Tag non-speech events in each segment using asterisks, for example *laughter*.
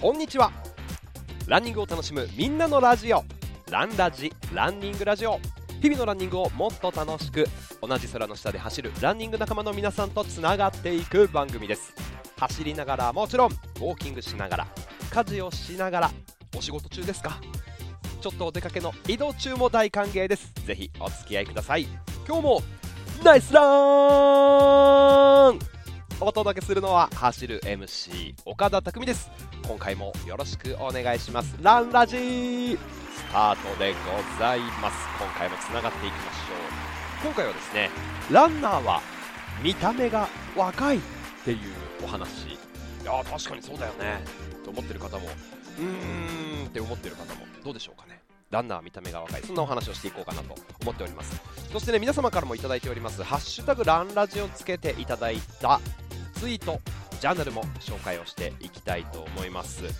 こんにちは。ランニングを楽しむみんなのラジオ。ランラジランニングラジオ。日々のランニングをもっと楽しく同じ空の下で走るランニング仲間の皆さんとつながっていく番組です。走りながらもちろんウォーキングしながら家事をしながらお仕事中ですか？ちょっとお出かけの移動中も大歓迎です。ぜひお付き合いください。今日もナイスラン！お届けするのは走る MC 岡田匠です。今回もよろしくお願いします。ランラジースタートでございます。今回もつながっていきましょう。今回はですねランナーは見た目が若いっていうお話。いや確かにそうだよね。と思ってる方もうーんって思ってる方もどうでしょうかね。ランナー見た目が若い。そんなお話をしていこうかなと思っております。そしてね皆様からもいただいておりますハッシュタグランラジをつけていただいたツイートジャーナルも紹介をしていきたいと思います。うん。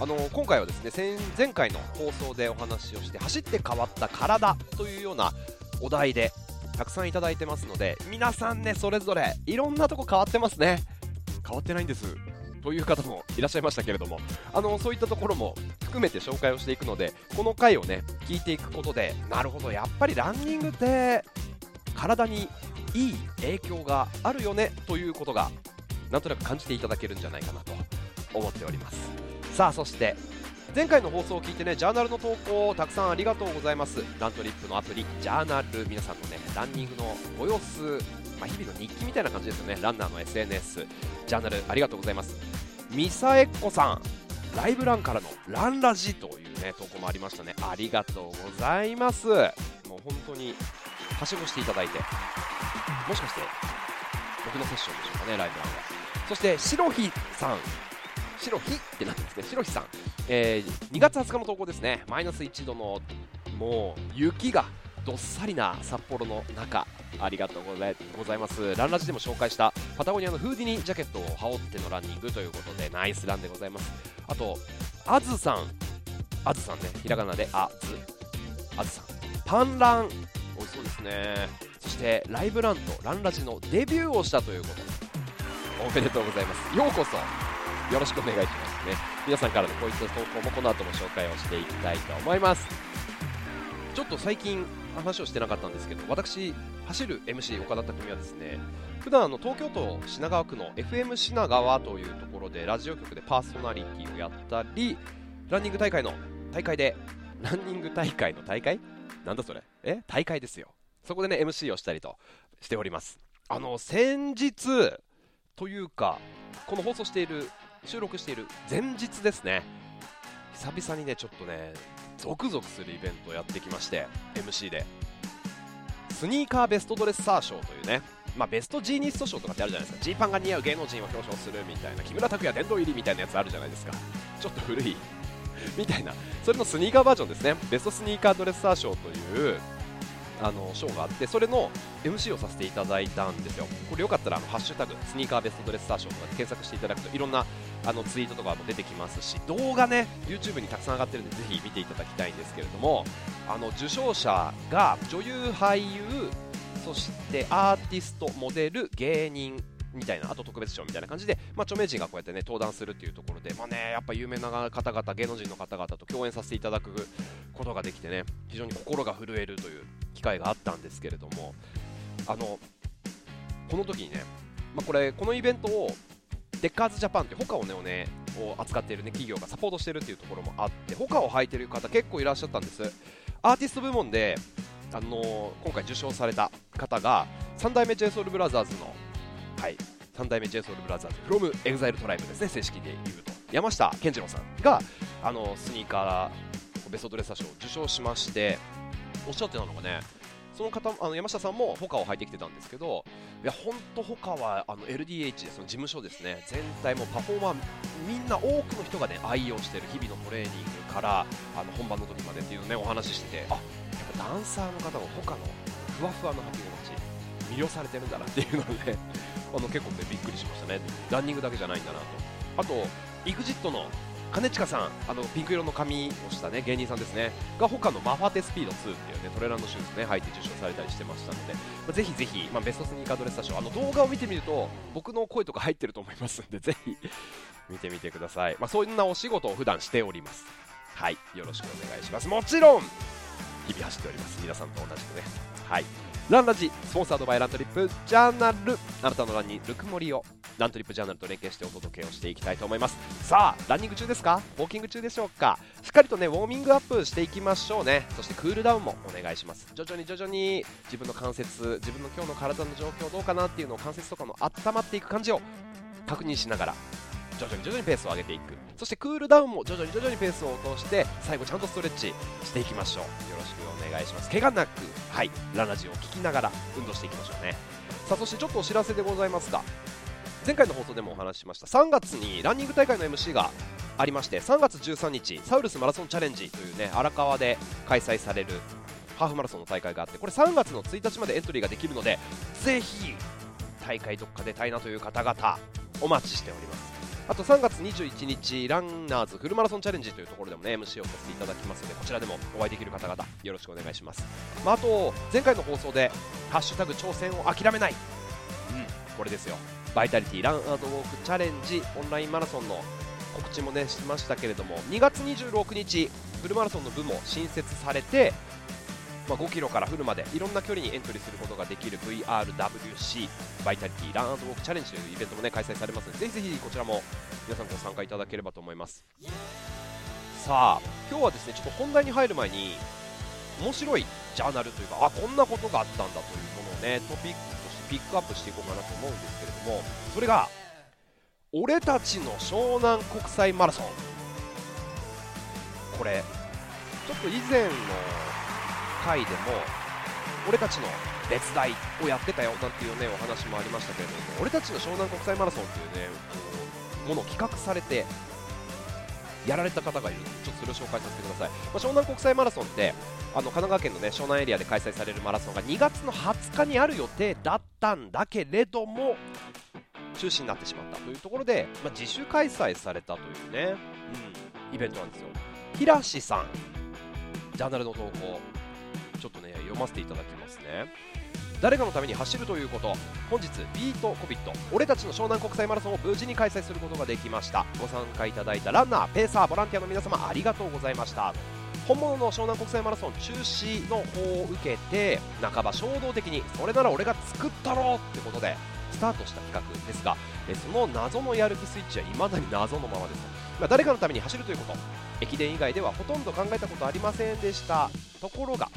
あの今回はですね前前回の放送でお話をして走って変わった体というようなお題でたくさんいただいてますので皆さんねそれぞれいろんなとこ変わってますね。変わってないんです。という方もいらっしゃいましたけれども。あのそういったところも含めて紹介をしていくのでこの回をね聞いていくことでなるほどやっぱりランニングって体にいい影響があるよねということがなんとなく感じていただけるんじゃないかなと思っております。さあそして前回の放送を聞いてねジャーナルの投稿たくさんありがとうございます。ラントリップのアプリジャーナル皆さんのねランニングのご様子、まあ、日々の日記みたいな感じですよね。ランナーの SNS ジャーナルありがとうございます。ミサエッコさんライブランからのランラジというね投稿もありましたね。ありがとうございます。もう本当にはしごしていただいてもしかして僕のセッションでしょうかねライブランは。そして白ひさん。白ひってなんですね白ひさん、えー、2月20日の投稿ですね。マイナス1度のもう雪がどっさりな札幌の中ありがとうございます。ランラジでも紹介したパタゴニアのフーディニジャケットを羽織ってのランニングということでナイスランでございます。あとあずさん。あずさんね。ひらがなであず。あずさん。パンラン。美味しそうですね。してライブランとランラジのデビューをしたということ。おめでとうございます。ようこそ。よろしくお願いしますね。皆さんからのこういった投稿もこの後も紹介をしていきたいと思います。ちょっと最近話をしてなかったんですけど私走る MC 岡田匠はですね普段あの東京都品川区の FM 品川というところでラジオ局でパーソナリティをやったりランニング大会の大会でランニング大会の大会？なんだそれ？え？大会ですよ。そこでね MC をしたりとしております。あの先日というかこの放送している収録している前日ですね。久々にねちょっとねゾクゾクするイベントをやってきまして MC で。スニーカーベストドレッサー賞というねまあ、ベストジーニスト賞とかってあるじゃないですか。ジーパンが似合う芸能人を表彰するみたいな木村拓哉殿堂入りみたいなやつあるじゃないですか。ちょっと古い。みたいな。それのスニーカーバージョンですね。ベストスニーカードレッサー賞というあのショーがあってそれの MC をさせていただいたんですよ。これよかったらあのハッシュタグスニーカーベストドレッサーショーとかで検索していただくといろんなあのツイートとかも出てきますし動画ね YouTube にたくさん上がってるんでぜひ見ていただきたいんですけれどもあの受賞者が女優俳優そしてアーティストモデル芸人みたいなあと特別賞みたいな感じで、まあ、著名人がこうやってね登壇するっていうところで、まあね、やっぱ有名な方々芸能人の方々と共演させていただくことができてね非常に心が震えるという機会があったんですけれどもあのこの時にね、まあ、これこのイベントをデッカーズジャパンってホカをねをねを扱っている、ね、企業がサポートしてるっていうところもあってホカを履いてる方結構いらっしゃったんです。アーティスト部門であの今回受賞された方が3代目 JSOULBROTHERS の、はい、3代目 JSOULBROTHERS from EXILETRIBE ですね正式で言うと。山下健二郎さんがあのスニーカーベストドレッサー賞を受賞しましておっしゃってたのがねその方あの山下さんもホカを履いてきてたんですけどいや本当ホカはあの LDH でその事務所ですね。全体もパフォーマーみんな多くの人がね愛用している日々のトレーニングからあの本番の時までっていうのねお話ししててあやっぱダンサーの方はホカのふわふわの履き心地魅了されてるんだなっていうのであの結構ねびっくりしましたね。ランニングだけじゃないんだなと。あと EXIT の兼近さん。あのピンク色の髪をしたね芸人さんですね。が他のマファテスピード2っていうねトレーランドシューズね履いて受賞されたりしてましたので、まあ、ぜひぜひ、まあ、ベストスニーカードレスターあの動画を見てみると僕の声とか入ってると思いますんでぜひ見てみてください、まあ、そんなお仕事を普段しております。はい。よろしくお願いします。もちろん日々走っております。皆さんと同じくね。はい。ランラジスポンサードバイラントリップジャーナル。あなたのランにぬくもりをラントリップジャーナルと連携してお届けをしていきたいと思います。さあランニング中ですか？ウォーキング中でしょうか？しっかりとねウォーミングアップしていきましょうね。そしてクールダウンもお願いします。徐々に徐々に自分の関節自分の今日の体の状況どうかなっていうのを関節とかの温まっていく感じを確認しながら徐々に徐々にペースを上げていく。そしてクールダウンも徐々に徐々にペースを落として最後ちゃんとストレッチしていきましょう。よろしくお願いします。怪我なくはいララジオを聞きながら運動していきましょうね。さあそしてちょっとお知らせでございますが前回の放送でもお話ししました。3月にランニング大会の MC がありまして3月13日サウルスマラソンチャレンジというね荒川で開催されるハーフマラソンの大会があってこれ3月の1日までエントリーができるのでぜひ大会どっか出たいなという方々お待ちしております。あと3月21日ランナーズフルマラソンチャレンジというところでもね MC をさせていただきますのでこちらでもお会いできる方々よろしくお願いします、まあ、あと前回の放送で「ハッシュタグ挑戦を諦めない」うん。これですよ。バイタリティランウォークチャレンジオンラインマラソンの告知もねしましたけれども2月26日フルマラソンの部も新設されてまあ、5キロからフルまでいろんな距離にエントリーすることができる VRWC バイタリティランウォークチャレンジというイベントもね開催されますのでぜひぜひこちらも皆さんご参加いただければと思います。さあ今日はですねちょっと本題に入る前に面白いジャーナルというかあこんなことがあったんだというものをねトピックとしてピックアップしていこうかなと思うんですけれどもそれが俺たちの湘南国際マラソン。これちょっと以前の回でも俺たちの別大をやってたよなんていうねお話もありましたけれども俺たちの湘南国際マラソンというねものを企画されてやられた方がいる。ちょっとそれを紹介させてください、まあ、湘南国際マラソンってあの神奈川県のね湘南エリアで開催されるマラソンが2月の20日にある予定だったんだけれども中止になってしまったというところで、まあ、自主開催されたというね、うん、イベントなんですよ。平志さん。ジャーナルの投稿。ちょっとね読ませていただきますね。誰かのために走るということ。本日ビートコビット。俺たちの湘南国際マラソンを無事に開催することができました。ご参加いただいたランナーペーサーボランティアの皆様ありがとうございました。本物の湘南国際マラソン中止の方を受けて半ば衝動的にそれなら俺が作ったろうってことでスタートした企画ですがその謎のやる気スイッチは未だに謎のままです、ま、誰かのために走るということ。駅伝以外ではほとんど考えたことありませんでした。ところが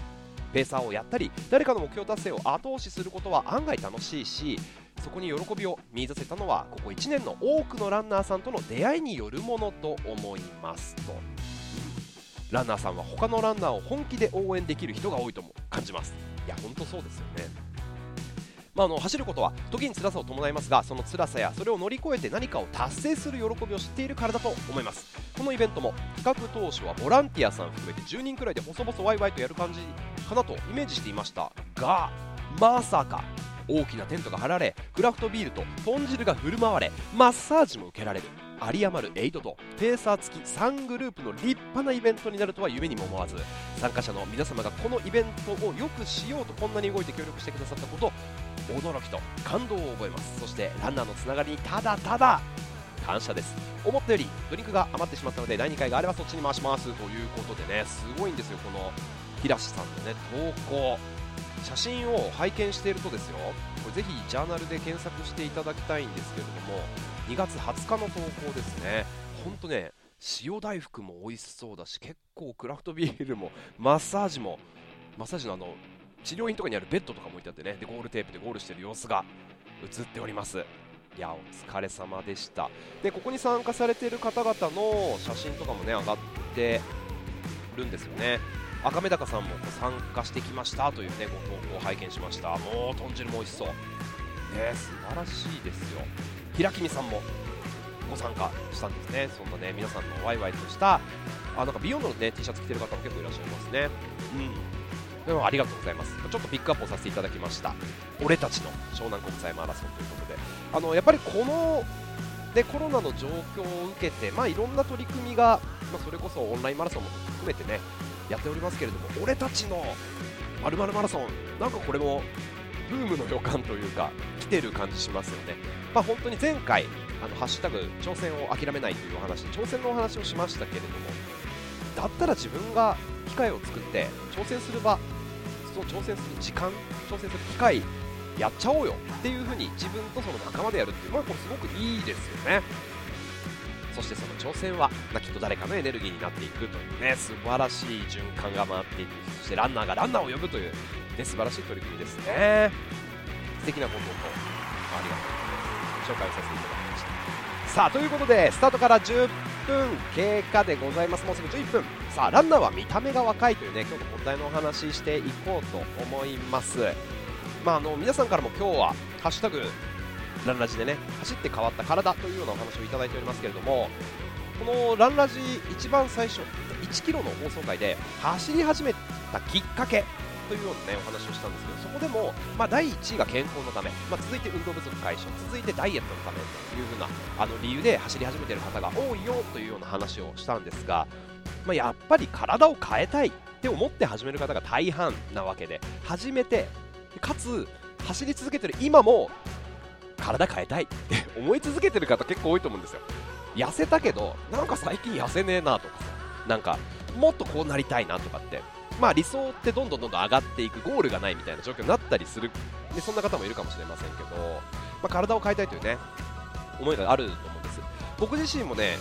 ペーサーをやったり誰かの目標達成を後押しすることは案外楽しいしそこに喜びを見出せたのはここ1年の多くのランナーさんとの出会いによるものと思いますと。ランナーさんは他のランナーを本気で応援できる人が多いとも感じます。いや本当そうですよね。まあ、の走ることは時に辛さを伴いますがその辛さやそれを乗り越えて何かを達成する喜びを知っているからだと思います。このイベントも企画当初はボランティアさん含めて10人くらいで細々ワイワイとやる感じかなとイメージしていました。がまさか大きなテントが張られクラフトビールと豚汁が振る舞われマッサージも受けられる有り余るエイドとペーサー付き3グループの立派なイベントになるとは夢にも思わず参加者の皆様がこのイベントをよくしようとこんなに動いて協力してくださったこと驚きと感動を覚えます。そしてランナーのつながりにただただ感謝です。思ったよりドリンクが余ってしまったので第2回があればそっちに回します。ということでねすごいんですよこの平志さんのね投稿。写真を拝見しているとですよ。これぜひジャーナルで検索していただきたいんですけれども2月20日の投稿ですね。本当ね塩大福も美味しそうだし結構クラフトビールもマッサージもマッサージのあの治療院とかにあるベッドとかも置いてあってね。でゴールテープでゴールしてる様子が映っております。いやお疲れ様でした。でここに参加されている方々の写真とかもね上がってるんですよね。赤目高さんも参加してきましたというねご投稿を拝見しました。もう豚汁も美味しそう。ね素晴らしいですよ。平君さんもご参加したんですね。そんなね皆さんのワイワイとしたあなんかビヨンドのね T シャツ着てる方も結構いらっしゃいますね。うん。でもありがとうございます。ちょっとピックアップをさせていただきました。俺たちの湘南国際マラソンということで。あのやっぱりこのでコロナの状況を受けて、まあ、いろんな取り組みが、まあ、それこそオンラインマラソンも含めてねやっておりますけれども俺たちのまるマラソンなんかこれもブームの予感というか来てる感じしますよね、まあ、本当に前回あのハッシュタグ挑戦を諦めないというお話挑戦のお話をしましたけれどもだったら自分が機会を作って挑戦する場その挑戦する時間挑戦する機会やっちゃおうよっていう風に自分とその仲間でやるっていうまあこれすごくいいですよね。そしてその挑戦は、ま、きっと誰かのエネルギーになっていくというね素晴らしい循環が回っていくそしてランナーがランナーを呼ぶという、ね、素晴らしい取り組みですね。素敵なこととありがとう紹介させていただきました。さあということでスタートから10分経過でございます。もうすぐ11分。さあランナーは見た目が若いというね今日の問題のお話ししていこうと思います。まあ、あの皆さんからも今日は「ハッシュタグランラジ」でね走って変わった体というようなお話をいただいておりますけれどもこのランラジ一番最初1キロの放送回で走り始めたきっかけというような、ね、お話をしたんですけどそこでも、まあ、第1位が健康のため、まあ、続いて運動不足解消続いてダイエットのためというふうなあの理由で走り始めている方が多いよというような話をしたんですが、まあ、やっぱり体を変えたいって思って始める方が大半なわけで始めてかつ走り続けてる今も体変えたい。っ *laughs* て思い続けてる方結構多いと思うんですよ。痩せたけどなんか最近痩せねえなとかさなんかもっとこうなりたいなとかってまあ理想ってどんどんどんどん上がっていくゴールがないみたいな状況になったりする。でそんな方もいるかもしれませんけど、まあ、体を変えたいというね思いがあると思うんです。僕自身もね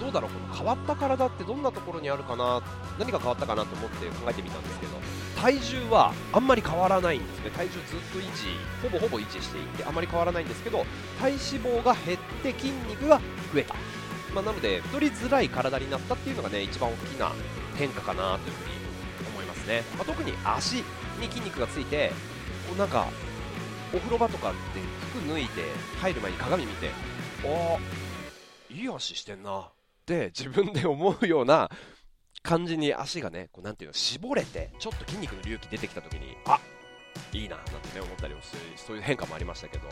どうだろうこの変わった体ってどんなところにあるかな何が変わったかなと思って考えてみたんですけど体重はあんまり変わらないんですね。体重ずっと維持ほぼほぼ維持していてあまり変わらないんですけど体脂肪が減って筋肉が増えた、まあ、なので太りづらい体になったっていうのがね一番大きな変化かなというふうに思いますね、まあ、特に足に筋肉がついてこうなんかお風呂場とかで服脱いで入る前に鏡見てああいい足してんな。って自分で思うような感じに足がね、こうなんていうの、絞れて、ちょっと筋肉の隆起出てきた時に、あいいな、なんてね、思ったりもする、そういう変化もありましたけど、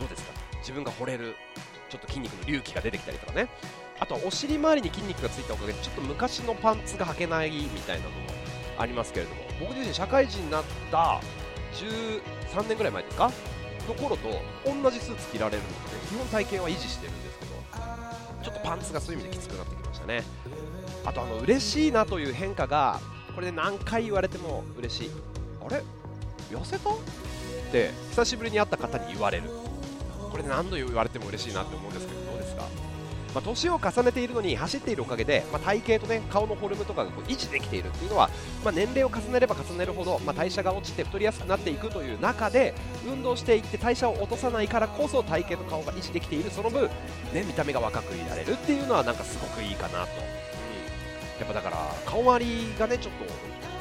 どうですか？自分が惚れる、ちょっと筋肉の隆起が出てきたりとかね。あとはお尻周りに筋肉がついたおかげで、ちょっと昔のパンツが履けないみたいなのもありますけれども、僕自身社会人になった13年ぐらい前ですか？の頃と同じスーツ着られるので、基本体型は維持してるんです、ちょっとパンツがそういう意味できつくなってきましたね。あとあの嬉しいなという変化がこれで何回言われても嬉しい。あれ？痩せた？って久しぶりに会った方に言われる。これで何度言われても嬉しいなって思うんですけど。まあ、年を重ねているのに走っているおかげで、まあ、体型と、ね、顔のフォルムとかがこう維持できているっていうのは、まあ、年齢を重ねれば重ねるほど、ま代謝が落ちて太りやすくなっていくという中で運動していって代謝を落とさないからこそ体型と顔が維持できている。その分、ね、見た目が若くいられるっていうのはなんかすごくいいかなと。やっぱだから顔周りがねちょっと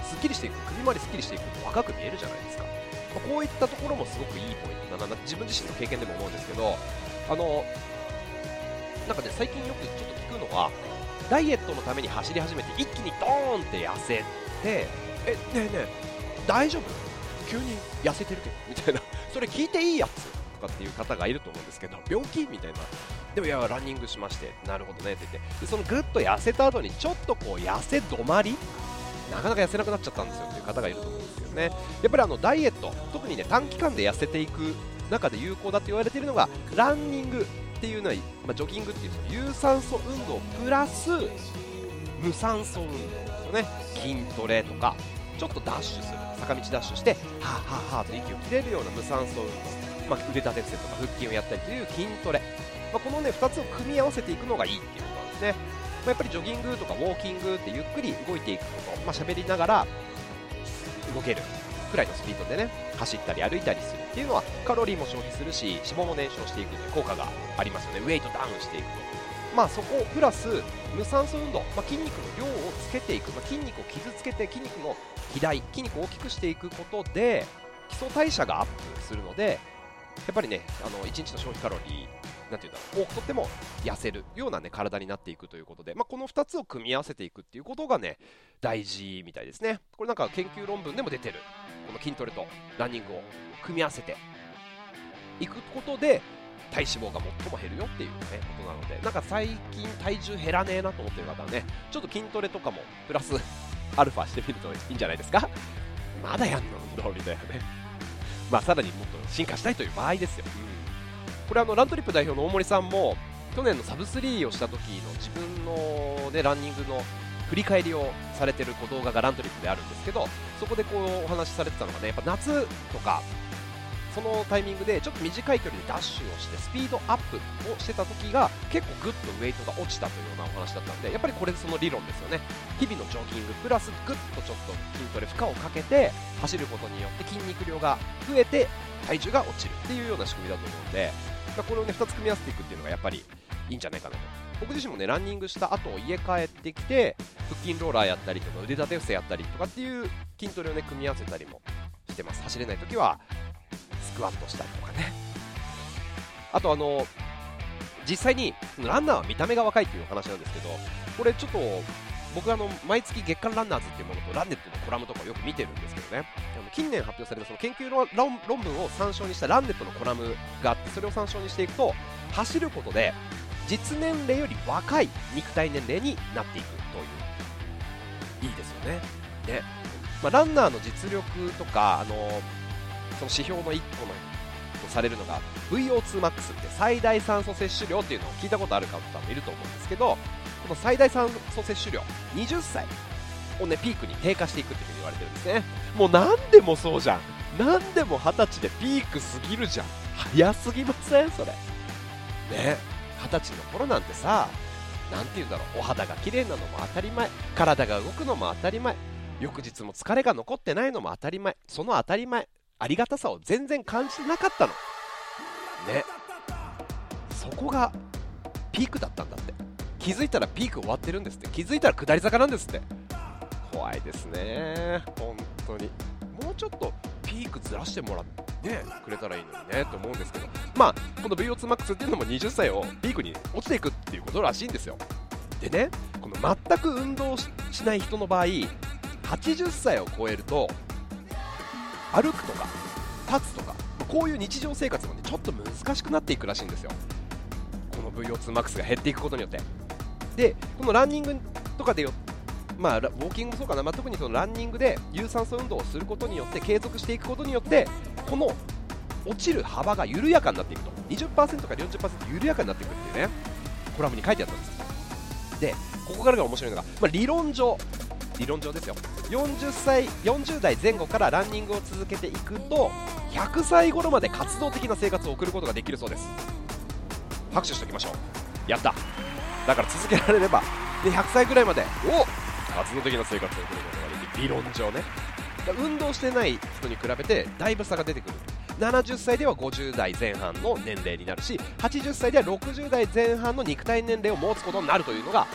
すっきりしていく首周りすっきりしていくと若く見えるじゃないですか、まあ、こういったところもすごくいいポイントだな。自分自身の経験でも思うんですけどあのなんかね最近よくちょっと聞くのはダイエットのために走り始めて一気にドーンって痩せてえねえねえ大丈夫？急に痩せてるけど？みたいな。それ聞いていいやつとかっていう方がいると思うんですけど病気みたいな。でもいやランニングしましてなるほどねって言って。でそのぐっと痩せた後にちょっとこう痩せ止まり？なかなか痩せなくなっちゃったんですよっていう方がいると思うんですけどね。やっぱりあのダイエット特にね短期間で痩せていく中で有効だと言われているのがランニングっていうのは、まあ、ジョギングっていうその有酸素運動プラス無酸素運動ですよね。筋トレとかちょっとダッシュする。坂道ダッシュしてはあはあはあと息を切れるような無酸素運動、まあ、腕立て伏せとか腹筋をやったりという筋トレ。まあ、この、ね、2つを組み合わせていくのがいいっていうことなんですね、ま、やっぱりジョギングとかウォーキングってゆっくり動いていくこと、まあ、喋りながら動ける。くらいのスピードでね走ったり歩いたりするっていうのはカロリーも消費するし脂肪も燃焼していくという効果がありますよね。ウェイトダウンしていくと。まあそこプラス無酸素運動、まあ、筋肉の量をつけていく、まあ、筋肉を傷つけて筋肉の肥大筋肉を大きくしていくことで基礎代謝がアップするのでやっぱりねあの1日の消費カロリーなんていうんだ多くとっても痩せるような、ね、体になっていくということで、まあ、この2つを組み合わせていくっていうことがね大事みたいですね。これなんか研究論文でも出てるこの筋トレとランニングを組み合わせていくことで体脂肪が最も減るよっていう、ね、ことなのでなんか最近体重減らねえなと思ってる方はねちょっと筋トレとかもプラスアルファしてみるといいんじゃないですか。まだやんの？運動みたいなね。まあさらにもっと進化したいという場合ですよ、うん、これあのラントリップ代表の大森さんも去年のサブ3をした時の自分の、ね、ランニングの振り返りをされてるこう動画がラントリップであるんですけどそこでこうお話しされてたのがねやっぱ夏とかそのタイミングでちょっと短い距離でダッシュをしてスピードアップをしてた時が結構グッとウェイトが落ちたというようなお話だったんでやっぱりこれその理論ですよね。日々のジョギングプラスグッとちょっと筋トレ負荷をかけて走ることによって筋肉量が増えて体重が落ちるっていうような仕組みだと思うんでこれをね2つ組み合わせていくっていうのがやっぱりいいんじゃないかなと。僕自身もねランニングした後家帰ってきて腹筋ローラーやったりとか腕立て伏せやったりとかっていう筋トレをね組み合わせたりもしてます。走れない時はスクワットしたりとかね。あとあの実際にランナーは見た目が若いっていう話なんですけどこれちょっと僕あの毎月月間ランナーズっていうものとランネットのコラムとかをよく見てるんですけどね。近年発表されたその研究論文を参照にしたランネットのコラムがあってそれを参照にしていくと走ることで実年齢より若い肉体年齢になっていくといういいですよね。ね、まあ、ランナーの実力とかあのその指標の1個のとされるのが VO2max って最大酸素摂取量っていうのを聞いたことある方もいると思うんですけどこの最大酸素摂取量20歳をねピークに低下していくっていうふうに言われてるんですね。もう何でもそうじゃん。何でも20歳でピークすぎるじゃん。早すぎません？それ。ね。二十歳の頃なんてさ何て言うんだろう。お肌が綺麗なのも当たり前。体が動くのも当たり前。翌日も疲れが残ってないのも当たり前。その当たり前。ありがたさを全然感じてなかったの。ね。そこがピークだったんだって。気づいたらピーク終わってるんですって。気づいたら下り坂なんですって。怖いですね。本当に。もうちょっとピークずらしてもらってねくれたらいいのにねと思うんですけど。まあこの VO2max っていうのも20歳をピークに落ちていくっていうことらしいんですよ。でねこの全く運動しない人の場合80歳を超えると歩くとか立つとかこういう日常生活もねちょっと難しくなっていくらしいんですよ。この VO2max が減っていくことによって。でこのランニングとかでよまあ、ウォーキングもそうかな、まあ、特にそのランニングで有酸素運動をすることによって継続していくことによってこの落ちる幅が緩やかになっていくと。20%から40%緩やかになっていくっていうね。コラムに書いてあったんです。でここからが面白いのが、まあ、理論上理論上ですよ。40歳40代前後からランニングを続けていくと100歳頃まで活動的な生活を送ることができるそうです。拍手しておきましょう。やった。だから続けられればで100歳ぐらいまでお活動的な生活を送ることができる理論上ね。運動してない人に比べてだいぶ差が出てくる。70歳では50代前半の年齢になるし80歳では60代前半の肉体年齢を持つことになるというのが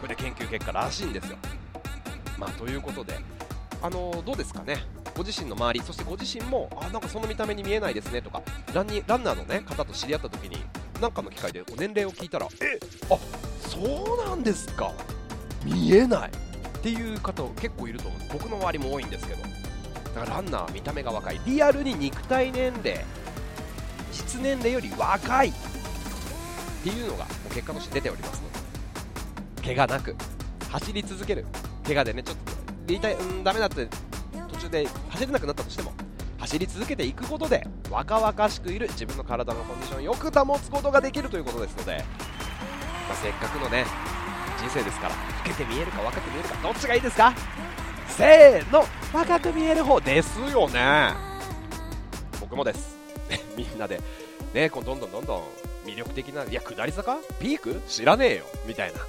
これで研究結果らしいんですよ。まあ、ということで、あのどうですかね、ご自身の周り、そしてご自身も、あなんかその見た目に見えないですねとか、ランニランナーの、ね、方と知り合った時に、何かの機会で年齢を聞いたら、えあそうなんですか、見えない。っていう方、結構いると思う。んです、僕の周りも多いんですけど、だからランナーは見た目が若い、リアルに肉体年齢、実年齢より若いっていうのがもう結果として出ておりますので、怪我なく走り続ける怪我でねちょっと言いたい、うん、ダメだって途中で走れなくなったとしても走り続けていくことで若々しくいる自分の体のコンディションをよく保つことができるということですので、まあ、せっかくのね人生ですから老けて見えるか若く見えるかどっちがいいですか？せーの若く見える方ですよね。僕もです。*laughs* みんなで。ねこうどんどんどんどん魅力的ないや下り坂？ピーク？知らねえよ。みたいな。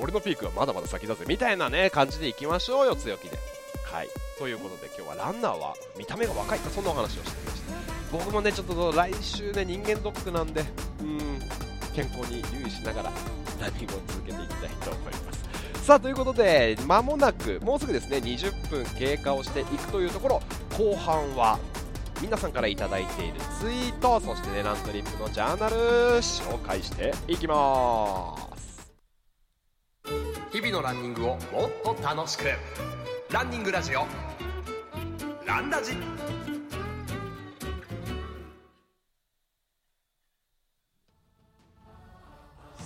俺のピークはまだまだ先だぜ。みたいなね感じでいきましょうよ強気で。はい。ということで今日はランナーは見た目が若い。かそんなお話をしてみました。僕もねちょっと来週ね人間ドックなんでうん健康に留意しながらランニングを続けていきたいと思います。さあということで間もなくもうすぐですね20分経過をしていくというところ後半は皆さんから頂いているツイートそしてねラントリップのジャーナル紹介していきます。日々のランニングをもっと楽しく。ランニングラジオ。ランラジ。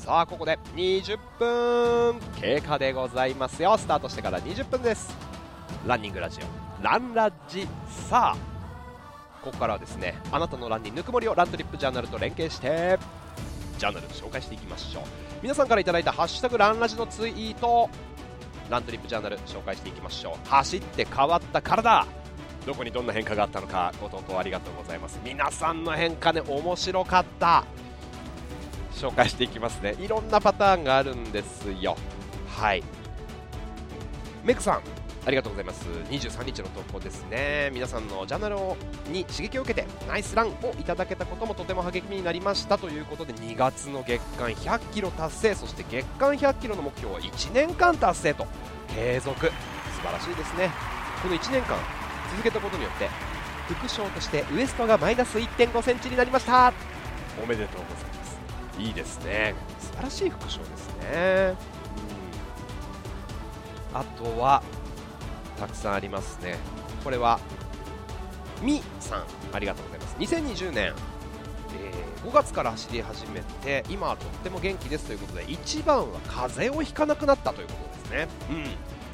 さあここで20分。経過でございますよ。スタートしてから20分です。ランニングラジオ。ランラジ。さあここからはですねあなたのランニングぬくもりをラントリップジャーナルと連携してジャーナル紹介していきましょう。皆さんからいただいた「ハッシュタグランラジ」のツイート。ラントリップジャーナル紹介していきましょう。走って変わった体。どこにどんな変化があったのかご投稿ありがとうございます。皆さんの変化ね面白かった。紹介していきますね。いろんなパターンがあるんですよ。はい。メグさんありがとうございます。23日の投稿ですね。皆さんのジャーナルに刺激を受けてナイスランをいただけたこともとても励みになりました。ということで2月の月間100キロ達成。そして月間100キロの目標は1年間達成と。継続。素晴らしいですね。この1年間続けたことによって副賞としてウエストがマイナス1 5センチになりました。おめでとうございます。いいですね。素晴らしい副賞ですね、うん、あとはたくさんありますね。これはみさんありがとうございます。2020年、えー、5月から走り始めて今はとっても元気ですということで一番は風邪をひかなくなったということですね、うん、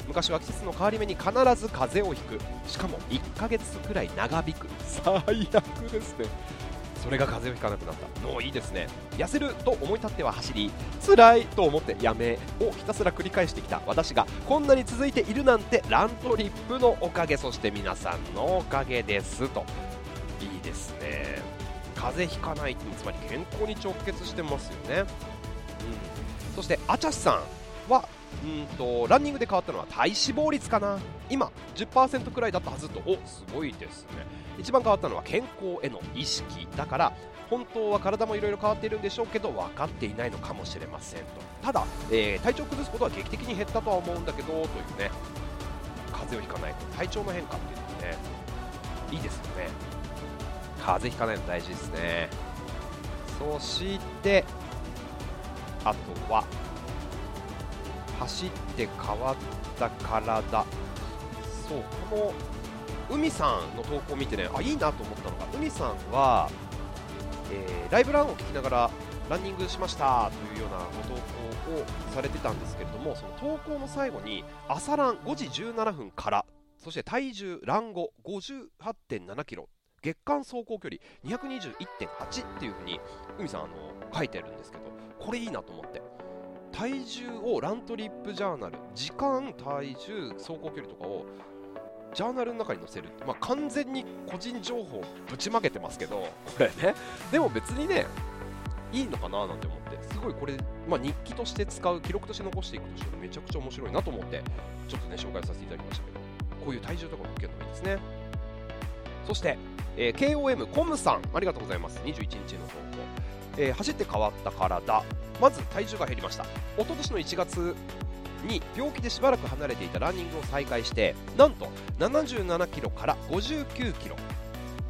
昔は季節の変わり目に必ず風邪をひく。しかも1ヶ月くらい長引く。最悪ですね。それが風邪をひかなくなった。のいいですね。痩せると思い立っては走り辛いと思ってやめをひたすら繰り返してきた私がこんなに続いているなんてラントリップのおかげそして皆さんのおかげです。といいですね。風邪ひかないつまり健康に直結してますよね、うん、そしてあちゃしさんはうんとランニングで変わったのは体脂肪率かな。今10%くらいだったはずと。おすごいですね。一番変わったのは健康への意識。だから本当は体もいろいろ変わっているんでしょうけど分かっていないのかもしれませんと。ただ、えー、体調を崩すことは劇的に減ったとは思うんだけどというね風邪をひかないと体調の変化っていうのはねいいですよね。風邪ひかないの大事ですね。そしてあとは走って変わった体。そうこの海さんの投稿を見てねあいいなと思ったのが海さんは、えー、ライブランを聞きながらランニングしましたというようなご投稿をされてたんですけれどもその投稿の最後に朝ラン5時17分からそして体重ラン後58.7キロ月間走行距離221.8っていうふうに海さんあの書いてるんですけどこれいいなと思って体重をラントリップジャーナル時間体重走行距離とかをジャーナルの中に載せるまあ、完全に個人情報ぶちまけてますけどこれね。でも別にねいいのかななんて思ってすごいこれ、まあ、日記として使う記録として残していくとしてめちゃくちゃ面白いなと思ってちょっとね紹介させていただきましたけどこういう体重とかも受けるのもいいですね。そして、えー、KOM コムさんありがとうございます。21日の投稿、えー、走って変わった体。まず体重が減りました。一昨年の1月に病気でしばらく離れていたランニングを再開してなんと77キロから59キロ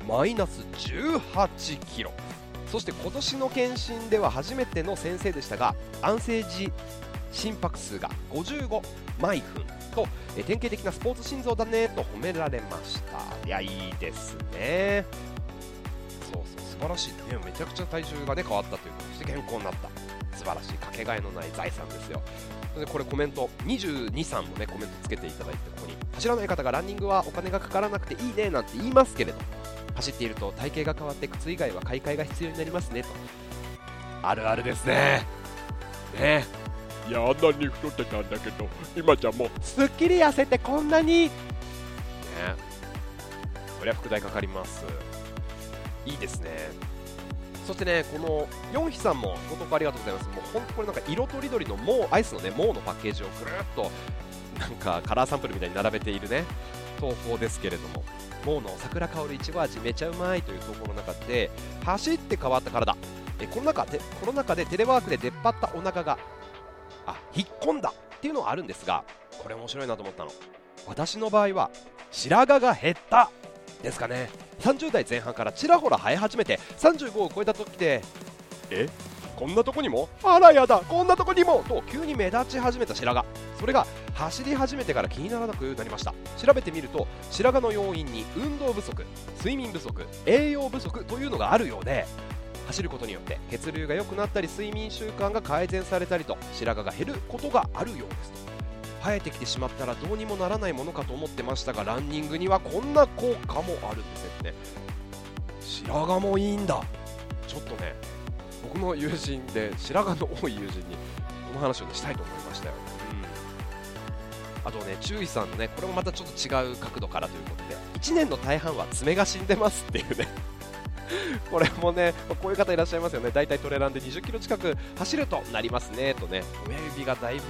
マイナス18キロ。そして今年の検診では初めての先生でしたが安静時心拍数が55毎分と典型的なスポーツ心臓だねと褒められました。いやいいですね。晴らしい。ねめちゃくちゃ体重がね変わったということ。して健康になった。素晴らしいかけがえのない財産ですよ。でこれコメント。22さんもねコメントつけていただいてここに。走らない方がランニングはお金がかからなくていいねなんて言いますけれど。走っていると体型が変わって靴以外は買い替えが必要になりますねと。あるあるですね。ね。いやあんなに太ってたんだけど今じゃもうすっきり痩せてこんなに。ね。そりゃ副題かかりますいいですねそしてね、このヨンヒさんもご投稿ありがとうございます。もう本当これなんか色とりどりのもうアイスのね、もうのパッケージをぐるっとなんかカラーサンプルみたいに並べているね、投稿ですけれども、もうの桜香るいちご味めちゃうまいという投稿の中で、走って変わった体、えコロナ禍でコロナ禍でテレワークで出っ張ったお腹があ引っ込んだっていうのはあるんですが、これ面白いなと思ったの。私の場合は白髪が減ったですかね。30代前半からちらほら生え始めて35を超えた時でえ？こんなとこにも？あらやだこんなとこにも！と急に目立ち始めた白髪。それが走り始めてから気にならなくなりました。調べてみると白髪の要因に運動不足睡眠不足栄養不足というのがあるようで走ることによって血流が良くなったり睡眠習慣が改善されたりと白髪が減ることがあるようです生えてきてしまったらどうにもならないものかと思ってましたがランニングにはこんな効果もあるんですね。白髪もいいんだ。ちょっとね僕の友人で白髪の多い友人にこの話を、ね、したいと思いましたよ、うん、あとね注意さんのねこれもまたちょっと違う角度からということで1年の大半は爪が死んでますっていうね。*laughs* これもね、まあ、こういう方いらっしゃいますよね、大体トレランで20キロ近く走るとなりますね。とね、親指がだいぶ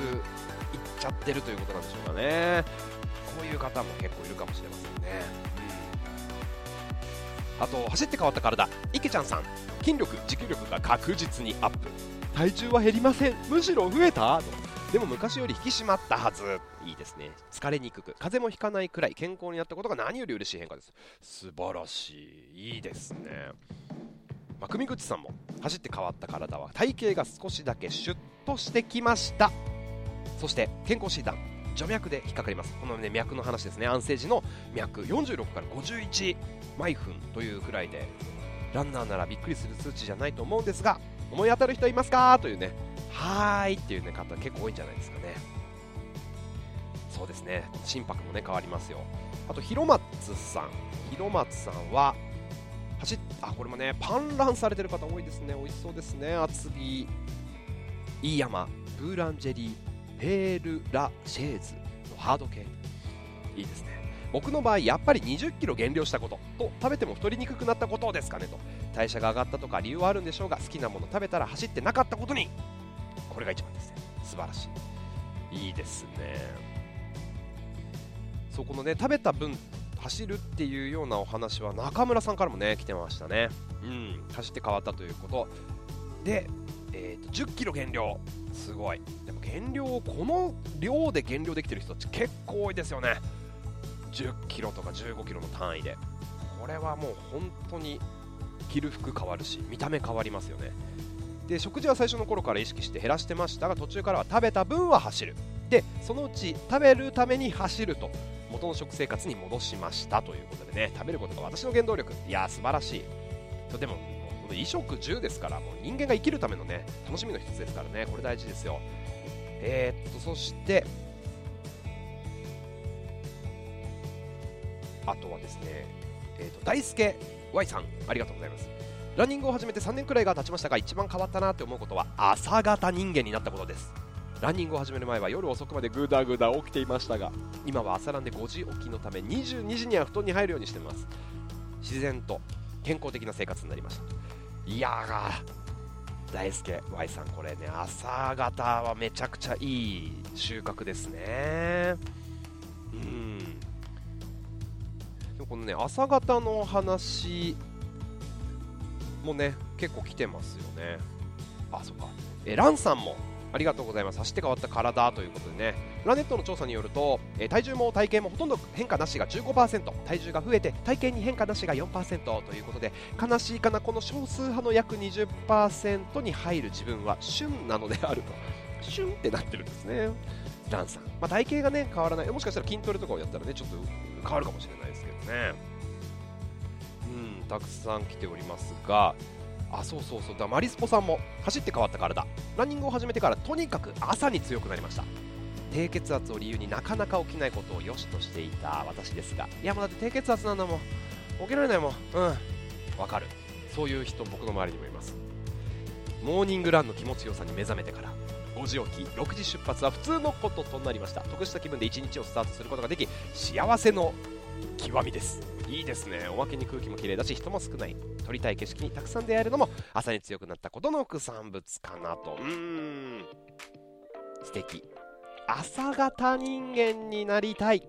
ちゃってるということなんでしょうかね、こういう方も結構いるかもしれませんね。うん、あと、走って変わった体、池ちゃんさん、筋力、持久力が確実にアップ、体重は減りません、むしろ増えた？でも昔より引き締まったはず。いいですね。疲れにくく。風邪もひかないくらい健康になったことが何より嬉しい変化です。素晴らしい。いいですね。まあ、組口さんも走って変わった体は体型が少しだけシュッとしてきました。そして健康診断除脈で引っかかります。このね脈の話ですね。安静時の脈46から51毎分というくらいでランナーならびっくりする数値じゃないと思うんですが思い当たる人いますか？というねはーいっていう、ね、方結構多いんじゃないですかね。そうですね。心拍もね変わりますよ。あと広松さん。広松さんは走っあこれもねパンランされてる方多いですね。美味しそうですね。厚木飯山ブーランジェリー。ペールラシェーズのハード系。いいですね。僕の場合やっぱり2 0キロ減量したこと。と食べても太りにくくなったことですかねと。代謝が上がったとか理由はあるんでしょうが好きなもの食べたら走ってなかったことにこれが一番ですね。素晴らしい。いいですね。そこのね食べた分走るっていうようなお話は中村さんからもね来てましたね。うん。走って変わったということ。で、えーと、10キロ減量。すごい。でも減量をこの量で減量できてる人たち結構多いですよね。10キロとか15キロの単位で。これはもう本当に着る服変わるし見た目変わりますよね。で食事は最初の頃から意識して減らしてましたが途中からは食べた分は走る。でそのうち食べるために走ると元の食生活に戻しましたということでね。食べることが私の原動力。いや素晴らしい。とでも衣食住ですからもう人間が生きるためのね楽しみの一つですからねこれ大事ですよ。えー、っとそしてあとはですね、えー、っと大輔 Y さんありがとうございます。ランニングを始めて3年くらいが経ちましたが一番変わったなって思うことは朝型人間になったことです。ランニングを始める前は夜遅くまでぐだぐだ起きていましたが今は朝ランで5時起きのため22時には布団に入るようにしています。自然と健康的な生活になりました。いやー大輔 Y さんこれね朝方はめちゃくちゃいい収穫ですね。うん。でもこのね朝方の話もね結構来てますよね。あそっか。えランさんも。ありがとうございます。走って変わった体ということでね。ラネットの調査によると、え体重も体型もほとんど変化なしが15%体重が増えて体型に変化なしが4%ということで悲しいかなこの少数派の約20%に入る自分は旬なのであると。旬ってなってるんですね。ランさん、まあ、体型がね変わらない。もしかしたら筋トレとかをやったらねちょっと変わるかもしれないですけどね。うんたくさん来ておりますがあそうそうそう。だマリスポさんも走って変わった体ランニングを始めてからとにかく朝に強くなりました。低血圧を理由になかなか起きないことを良しとしていた私ですが。いやもうだって低血圧なんだもん。起きられないもん。うん。わかる。そういう人僕の周りにもいます。モーニングランの気持ちよさに目覚めてから5時起き6時出発は普通のこととなりました。得した気分で一日をスタートすることができ幸せの極みです。いいですね。おまけに空気も綺麗だし人も少ない。撮りたい景色にたくさん出会えるのも朝に強くなったことの副産物かなと。うーん。素敵。朝型人間になりたい。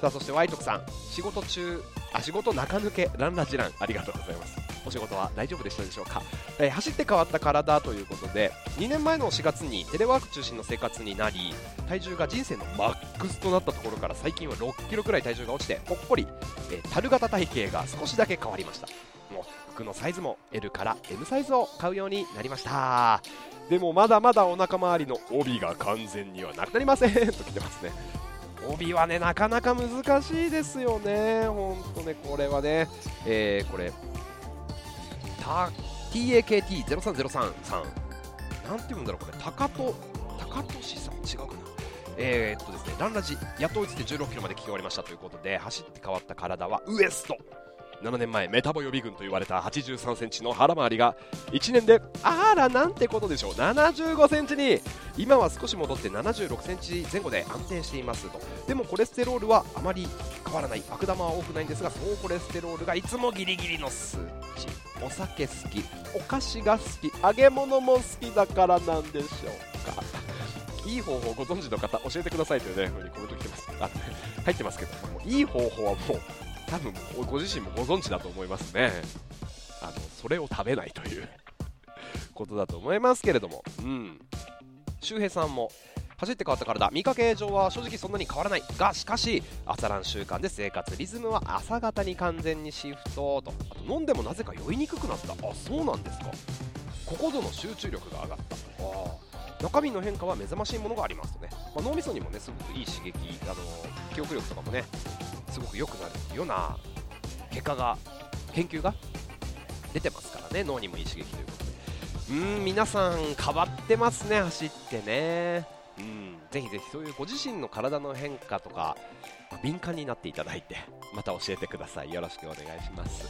さあそしてワイトクさん。仕事中あ仕事中抜け。ランラジラン。ありがとうございますお仕事は大丈夫でしたでしょうか、えー、走って変わった体ということで2年前の4月にテレワーク中心の生活になり体重が人生のマックスとなったところから最近は6キロくらい体重が落ちてぽっこり、えー、樽型体型が少しだけ変わりました。もう服のサイズも L から M サイズを買うようになりました。でもまだまだお腹周りの帯が完全にはなくなりませんと来てますね。帯はねなかなか難しいですよね、本当ね、これはね、えー、これ TAKT0303 さんなんて言うんだろうこれ。高と高俊さん？違うかな。えー、っとですねランラジやっと追いつて16キロまで聞き終わりましたということで走って変わった体はウエスト。7年前メタボ予備軍と言われた83センチの腹回りが1年であらなんてことでしょう。75センチに。今は少し戻って76センチ前後で安定していますと。でもコレステロールはあまり変わらない悪玉は多くないんですが総コレステロールがいつもギリギリの数値お酒好きお菓子が好き揚げ物も好きだからなんでしょうか。いい方法ご存知の方教えてくださいというね風にコメント来てます。あ入ってますけどいい方法はもう多分ご自身もご存知だと思いますね。あのそれを食べないという *laughs* ことだと思いますけれども。うん。周平さんも走って変わった体。見かけ上は正直そんなに変わらないがしかし朝ラン習慣で生活リズムは朝方に完全にシフトと。あと飲んでもなぜか酔いにくくなった。あそうなんですか。ここぞの集中力が上がった。あ中身の変化は目覚ましいものがありますとね、まあ、脳みそにもねすごくいい刺激あの記憶力とかもねすごく良くなるような結果が研究が出てますからね脳にもいい刺激ということで。うん皆さん変わってますね走ってね。うん。ぜひぜひそういうご自身の体の変化とか敏感になっていただいて *laughs* また教えてください。よろしくお願いします。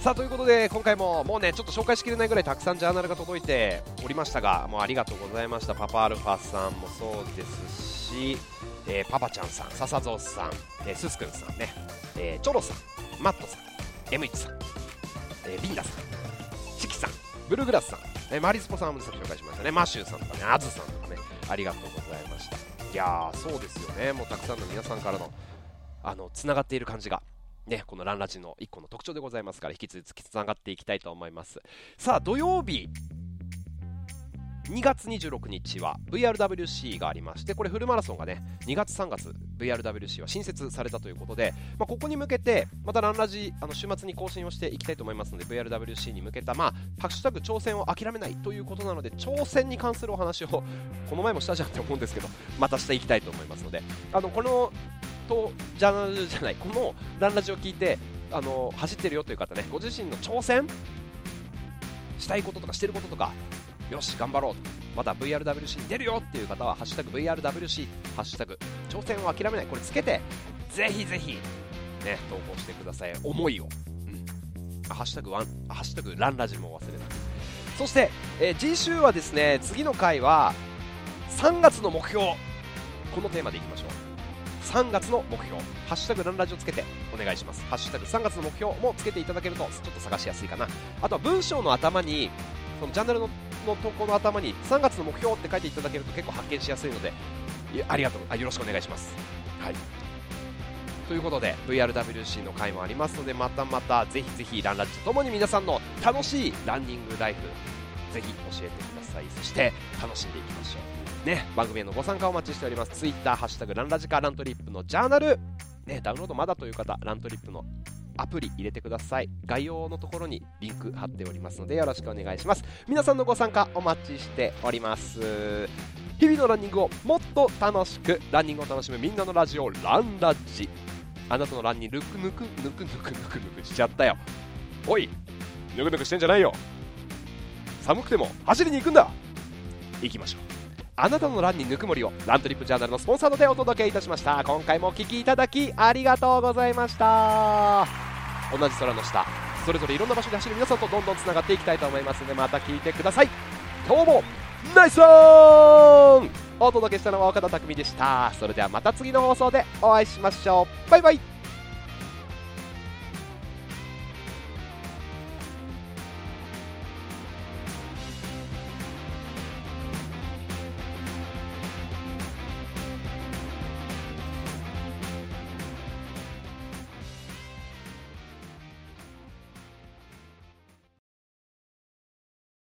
さあということで今回ももうねちょっと紹介しきれないぐらいたくさんジャーナルが届いておりましたがもうありがとうございました。パパアルファさんもそうですしえー、パパちゃんさん、笹蔵さん、えー、すすくんさんね、えー、チョロさん、マットさん、エムイチさん、えー、リンダさん、チキさん、ブルーグラスさん、えー、マリスポさんも紹介しましたね、マシューさんとかね、アズさんとかね、ありがとうございました。いやー、そうですよね、もうたくさんの皆さんからの、あの、つながっている感じが。ね、このランラジの1個の特徴でございますから引き続きつながっていきたいと思いますさあ土曜日2月26日は VRWC がありましてこれフルマラソンがね2月3月 VRWC は新設されたということで、まあ、ここに向けてまたランラジあの週末に更新をしていきたいと思いますので VRWC に向けた、まあ、ハッシュタグ挑戦を諦めないということなので挑戦に関するお話をこの前もしたじゃんって思うんですけどまたしていきたいと思いますのであのこのとジャーナルじゃないこのランラジを聞いてあの走ってるよという方ねご自身の挑戦したいこととかしてることとかよし頑張ろうまた VRWC に出るよっていう方は「ハッシュタグ #VRWC」ハッシュタグ挑戦を諦めない。これつけてぜひぜひね投稿してください。思いを、うん、ハッシュタグワンハッシュタグランラジも忘れない。そして、えー、次週はですね次の回は3月の目標このテーマでいきましょう。3月の目標、ハッシュタグランラジをつけてお願いします。ハッシュタグ3月の目標もつけていただけるとちょっと探しやすいかな。あとは文章の頭に、そのジャンルのの投稿の頭に3月の目標って書いていただけると結構発見しやすいのでありがとうあよろしくお願いします。はい。ということで VRWC の回もありますのでまたまたぜひぜひランラジとともに皆さんの楽しいランニングライフぜひ教えてください。そして楽しんでいきましょう。ね番組へのご参加お待ちしております。Twitter ランラジカラントリップのジャーナル。ねダウンロードまだという方ラントリップのアプリ入れてください。概要のところにリンク貼っておりますのでよろしくお願いします。皆さんのご参加お待ちしております。日々のランニングをもっと楽しくランニングを楽しむみんなのラジオランラジ。あなたのランにぬくぬくぬくぬくぬくぬくしちゃったよ。おいぬくぬくしてんじゃないよ。寒くても走りに行くんだ。行きましょう。あなたのランにぬくもりをラントリップジャーナルのスポンサーの手お届けいたしました。今回もお聴きいただきありがとうございました。同じ空の下。それぞれいろんな場所で走る皆さんとどんどんつながっていきたいと思いますのでまた聞いてください。今日もナイスオンお届けしたのは岡田匠でした。それではまた次の放送でお会いしましょう。バイバイ。